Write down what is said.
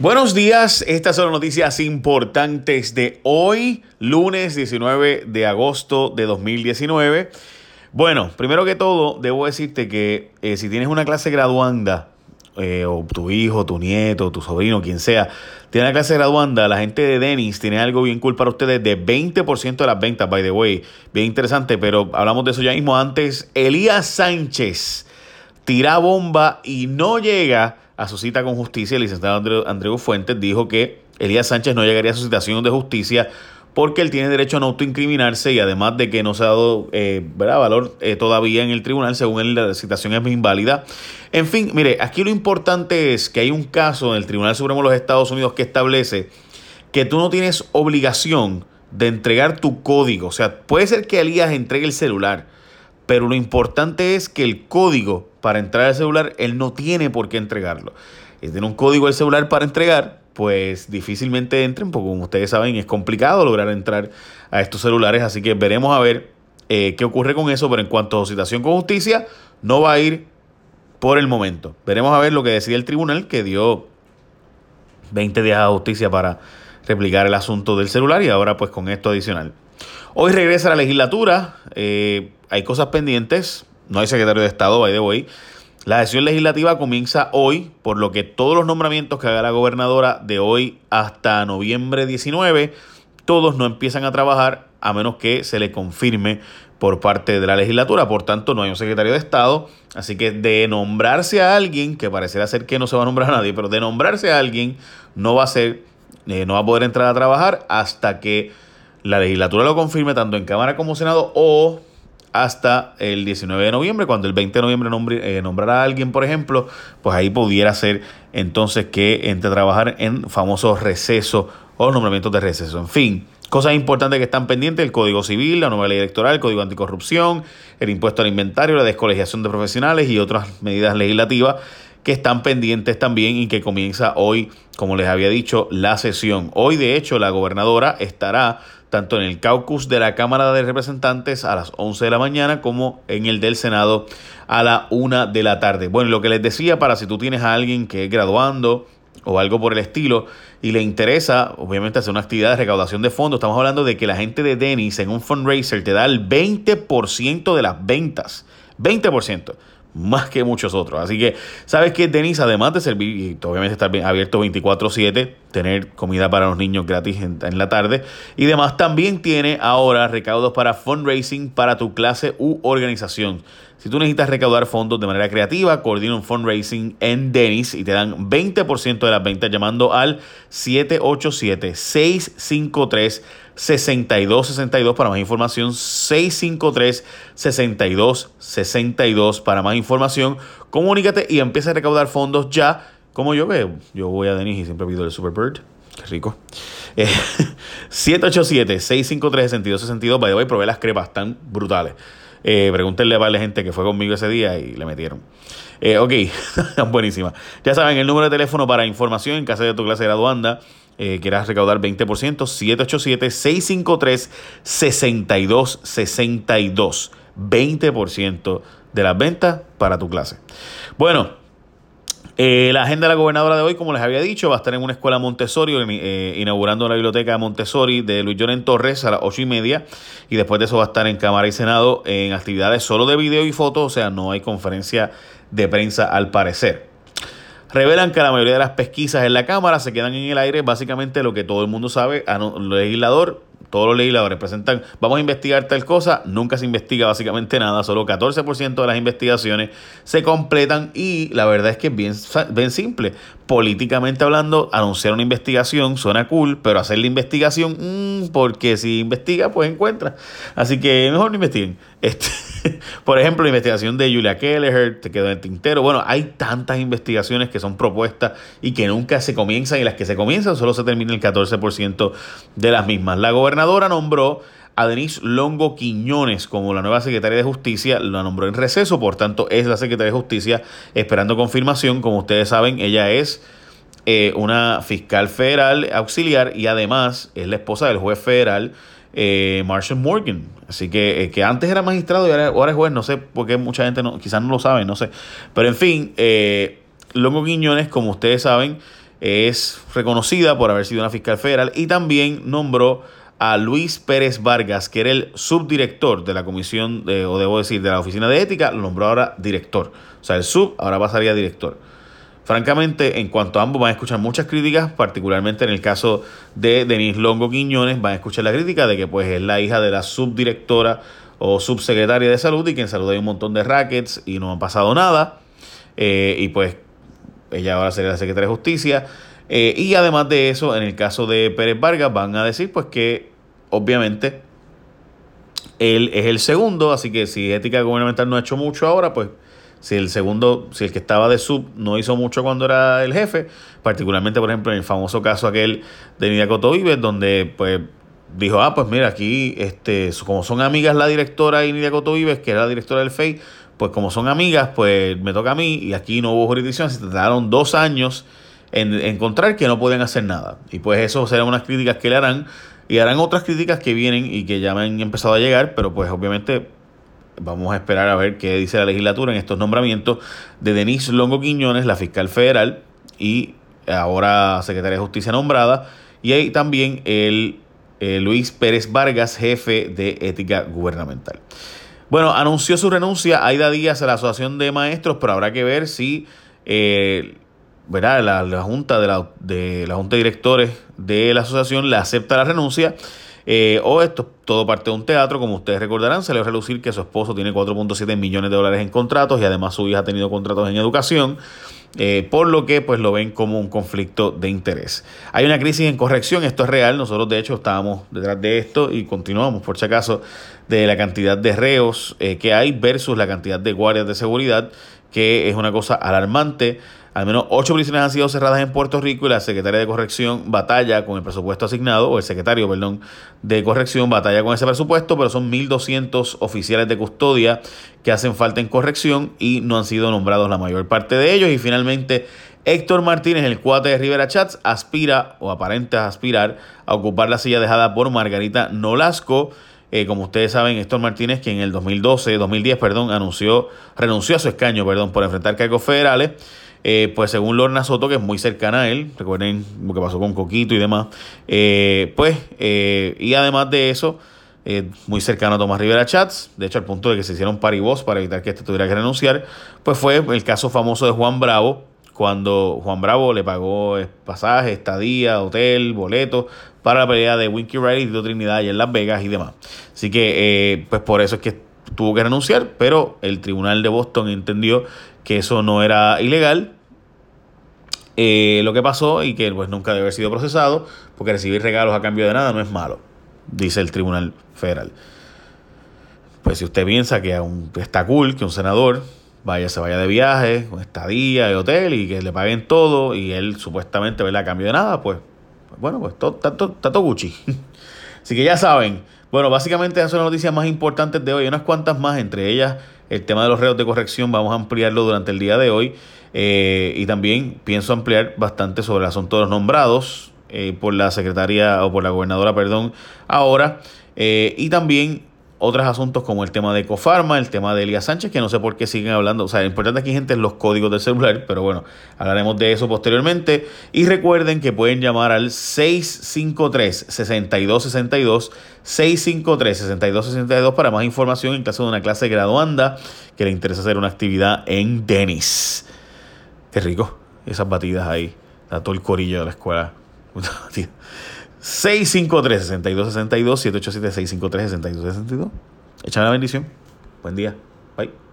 Buenos días, estas son las noticias importantes de hoy, lunes 19 de agosto de 2019. Bueno, primero que todo, debo decirte que eh, si tienes una clase graduanda, eh, o tu hijo, tu nieto, tu sobrino, quien sea, tiene una clase graduanda, la gente de Denis tiene algo bien cool para ustedes de 20% de las ventas, by the way. Bien interesante, pero hablamos de eso ya mismo antes. Elías Sánchez tira bomba y no llega a su cita con justicia, el licenciado Andreu, Fuentes dijo que Elías Sánchez no llegaría a su citación de justicia porque él tiene derecho a no autoincriminarse y además de que no se ha dado eh, valor eh, todavía en el tribunal, según él la citación es inválida. En fin, mire, aquí lo importante es que hay un caso en el Tribunal Supremo de los Estados Unidos que establece que tú no tienes obligación de entregar tu código. O sea, puede ser que Elías entregue el celular, pero lo importante es que el código para entrar al celular, él no tiene por qué entregarlo. Si tiene un código del celular para entregar, pues difícilmente entren, porque como ustedes saben es complicado lograr entrar a estos celulares, así que veremos a ver eh, qué ocurre con eso, pero en cuanto a citación con justicia, no va a ir por el momento. Veremos a ver lo que decide el tribunal, que dio 20 días a justicia para replicar el asunto del celular y ahora pues con esto adicional. Hoy regresa la legislatura, eh, hay cosas pendientes, no hay secretario de Estado, by the way. La sesión legislativa comienza hoy, por lo que todos los nombramientos que haga la gobernadora de hoy hasta noviembre 19, todos no empiezan a trabajar a menos que se le confirme por parte de la legislatura. Por tanto, no hay un secretario de Estado. Así que de nombrarse a alguien, que parecerá ser que no se va a nombrar a nadie, pero de nombrarse a alguien no va a ser, eh, no va a poder entrar a trabajar hasta que la legislatura lo confirme tanto en Cámara como Senado o hasta el 19 de noviembre, cuando el 20 de noviembre eh, nombrará a alguien, por ejemplo, pues ahí pudiera ser entonces que entre trabajar en famosos recesos o nombramientos de receso. En fin, cosas importantes que están pendientes, el Código Civil, la nueva ley electoral, el Código Anticorrupción, el impuesto al inventario, la descolegiación de profesionales y otras medidas legislativas que están pendientes también y que comienza hoy, como les había dicho, la sesión. Hoy, de hecho, la gobernadora estará tanto en el caucus de la Cámara de Representantes a las 11 de la mañana como en el del Senado a la 1 de la tarde. Bueno, lo que les decía para si tú tienes a alguien que es graduando o algo por el estilo y le interesa, obviamente, hacer una actividad de recaudación de fondos, estamos hablando de que la gente de Denis en un fundraiser te da el 20% de las ventas. 20% más que muchos otros. Así que, ¿sabes que Denis, además de servir, y obviamente estar abierto 24/7, tener comida para los niños gratis en, la tarde y demás, también tiene ahora recaudos para fundraising para tu clase u organización. Si tú necesitas recaudar fondos de manera creativa, coordina un fundraising en Denis y te dan 20% de las ventas llamando al 787-653-6262 para más información. 653-6262 para más información. Comunícate y empieza a recaudar fondos ya. Como yo veo, yo voy a Denis y siempre pido el Superbird. Qué rico. 787-653-6262. Eh, By the way, probé las crepas, tan brutales. Eh, pregúntenle a la gente que fue conmigo ese día y le metieron. Eh, ok, buenísima. Ya saben, el número de teléfono para información en caso de tu clase de graduanda. Eh, quieras recaudar 20%, 787-653-6262. 20% de las ventas para tu clase. Bueno, eh, la agenda de la gobernadora de hoy, como les había dicho, va a estar en una escuela Montessori, eh, inaugurando la biblioteca Montessori de Luis Lloren Torres a las ocho y media. Y después de eso va a estar en Cámara y Senado en actividades solo de video y foto, o sea, no hay conferencia de prensa al parecer. Revelan que la mayoría de las pesquisas en la Cámara se quedan en el aire, básicamente lo que todo el mundo sabe, el legislador todos los legisladores presentan, vamos a investigar tal cosa, nunca se investiga básicamente nada, solo 14% de las investigaciones se completan y la verdad es que es bien, bien simple. Políticamente hablando, anunciar una investigación suena cool, pero hacer la investigación, mmm, porque si investiga, pues encuentra. Así que mejor no investiguen. Este, por ejemplo, la investigación de Julia Kelleher, te quedó en el tintero. Bueno, hay tantas investigaciones que son propuestas y que nunca se comienzan y las que se comienzan solo se termina el 14% de las mismas. La gobernadora nombró a Denise Longo Quiñones como la nueva secretaria de Justicia, la nombró en receso, por tanto es la secretaria de Justicia esperando confirmación. Como ustedes saben, ella es eh, una fiscal federal auxiliar y además es la esposa del juez federal eh, Marshall Morgan. Así que, eh, que antes era magistrado y ahora, es juez, no sé por qué mucha gente no, quizás no lo sabe, no sé. Pero en fin, Longo Quiñones, como ustedes saben, es reconocida por haber sido una fiscal federal y también nombró a Luis Pérez Vargas, que era el subdirector de la comisión, o debo decir, de la oficina de ética, lo nombró ahora director. O sea, el sub ahora pasaría a director. Francamente, en cuanto a ambos, van a escuchar muchas críticas, particularmente en el caso de Denise Longo Quiñones, van a escuchar la crítica de que pues es la hija de la subdirectora o subsecretaria de salud y que en salud hay un montón de rackets y no ha pasado nada. Eh, y pues ella ahora sería la secretaria de justicia. Eh, y además de eso, en el caso de Pérez Vargas, van a decir pues que obviamente él es el segundo, así que si ética gubernamental no ha hecho mucho ahora, pues si el segundo, si el que estaba de sub no hizo mucho cuando era el jefe, particularmente por ejemplo en el famoso caso aquel de Nidia Coto Vives, donde pues dijo, ah, pues mira, aquí, este, como son amigas la directora y Nidia Coto Vives, que era la directora del FEI, pues como son amigas, pues me toca a mí y aquí no hubo jurisdicción, se tardaron dos años en encontrar que no pueden hacer nada. Y pues eso serán unas críticas que le harán y harán otras críticas que vienen y que ya me han empezado a llegar, pero pues obviamente vamos a esperar a ver qué dice la legislatura en estos nombramientos de Denise Longo Quiñones, la fiscal federal y ahora secretaria de justicia nombrada, y ahí también el eh, Luis Pérez Vargas, jefe de ética gubernamental. Bueno, anunció su renuncia Aida Díaz a la Asociación de Maestros, pero habrá que ver si eh, La, junta de la, de la Junta de Directores de la asociación le acepta la renuncia. Eh, o esto todo parte de un teatro, como ustedes recordarán, se le va a relucir que su esposo tiene 4.7 millones de dólares en contratos y además su hija ha tenido contratos en educación. Eh, por lo que pues lo ven como un conflicto de interés. Hay una crisis en corrección, esto es real, nosotros de hecho estábamos detrás de esto y continuamos por si acaso de la cantidad de reos eh, que hay versus la cantidad de guardias de seguridad, que es una cosa alarmante. Al menos ocho prisiones han sido cerradas en Puerto Rico y la secretaria de Corrección batalla con el presupuesto asignado, o el secretario, perdón, de Corrección batalla con ese presupuesto, pero son 1.200 oficiales de custodia que hacen falta en corrección y no han sido nombrados la mayor parte de ellos. Y finalmente, Héctor Martínez, el cuate de Rivera Chats, aspira o aparenta aspirar a ocupar la silla dejada por Margarita Nolasco. Eh, como ustedes saben, Héctor Martínez, que en el 2012, 2010, perdón, anunció, renunció a su escaño, perdón, por enfrentar cargos federales. Eh, pues según Lorna Soto, que es muy cercana a él, recuerden lo que pasó con Coquito y demás, eh, pues, y además de eso, muy cercano a Tomás Rivera Chats, de hecho al punto de que se hicieron paribos para evitar que este tuviera que renunciar, pues fue el caso famoso de Juan Bravo, cuando Juan Bravo le pagó pasaje, estadía, hotel, boleto para la pelea de Winky Riley y Tito Trinidad allá en Las Vegas y demás. Así que, eh, pues por eso es que tuvo que renunciar, pero el tribunal de Boston entendió que eso no era ilegal. Eh, lo que pasó y que pues nunca debe haber sido procesado, porque recibir regalos a cambio de nada no es malo, dice el tribunal federal. Pues si usted piensa que está cool que un senador vaya, se vaya de viaje, con estadía, de hotel y que le paguen todo y él supuestamente, ¿verdad? A cambio de nada, pues, bueno, pues todo, está, todo, Gucci. Así que ya saben, bueno, básicamente esas son las noticias más importantes de hoy, unas cuantas más, entre ellas el tema de los reos de corrección, vamos a ampliarlo durante el día de hoy. Eh, y también pienso ampliar bastante sobre el asunto de los nombrados eh, por la secretaria o por la gobernadora, perdón, ahora. Eh, y también otros asuntos como el tema de Ecofarma, el tema de Elías Sánchez, que no sé por qué siguen hablando. O sea, lo importante aquí, gente, es los códigos del celular, pero bueno, hablaremos de eso posteriormente. Y recuerden que pueden llamar al 653-6262, 653-6262 para más información en caso de una clase graduanda que le interesa hacer una actividad en Denis. Qué rico, esas batidas ahí. Está todo el corillo de la escuela. 653-6262, 787-653-6262. Échame la bendición. Buen día. Bye.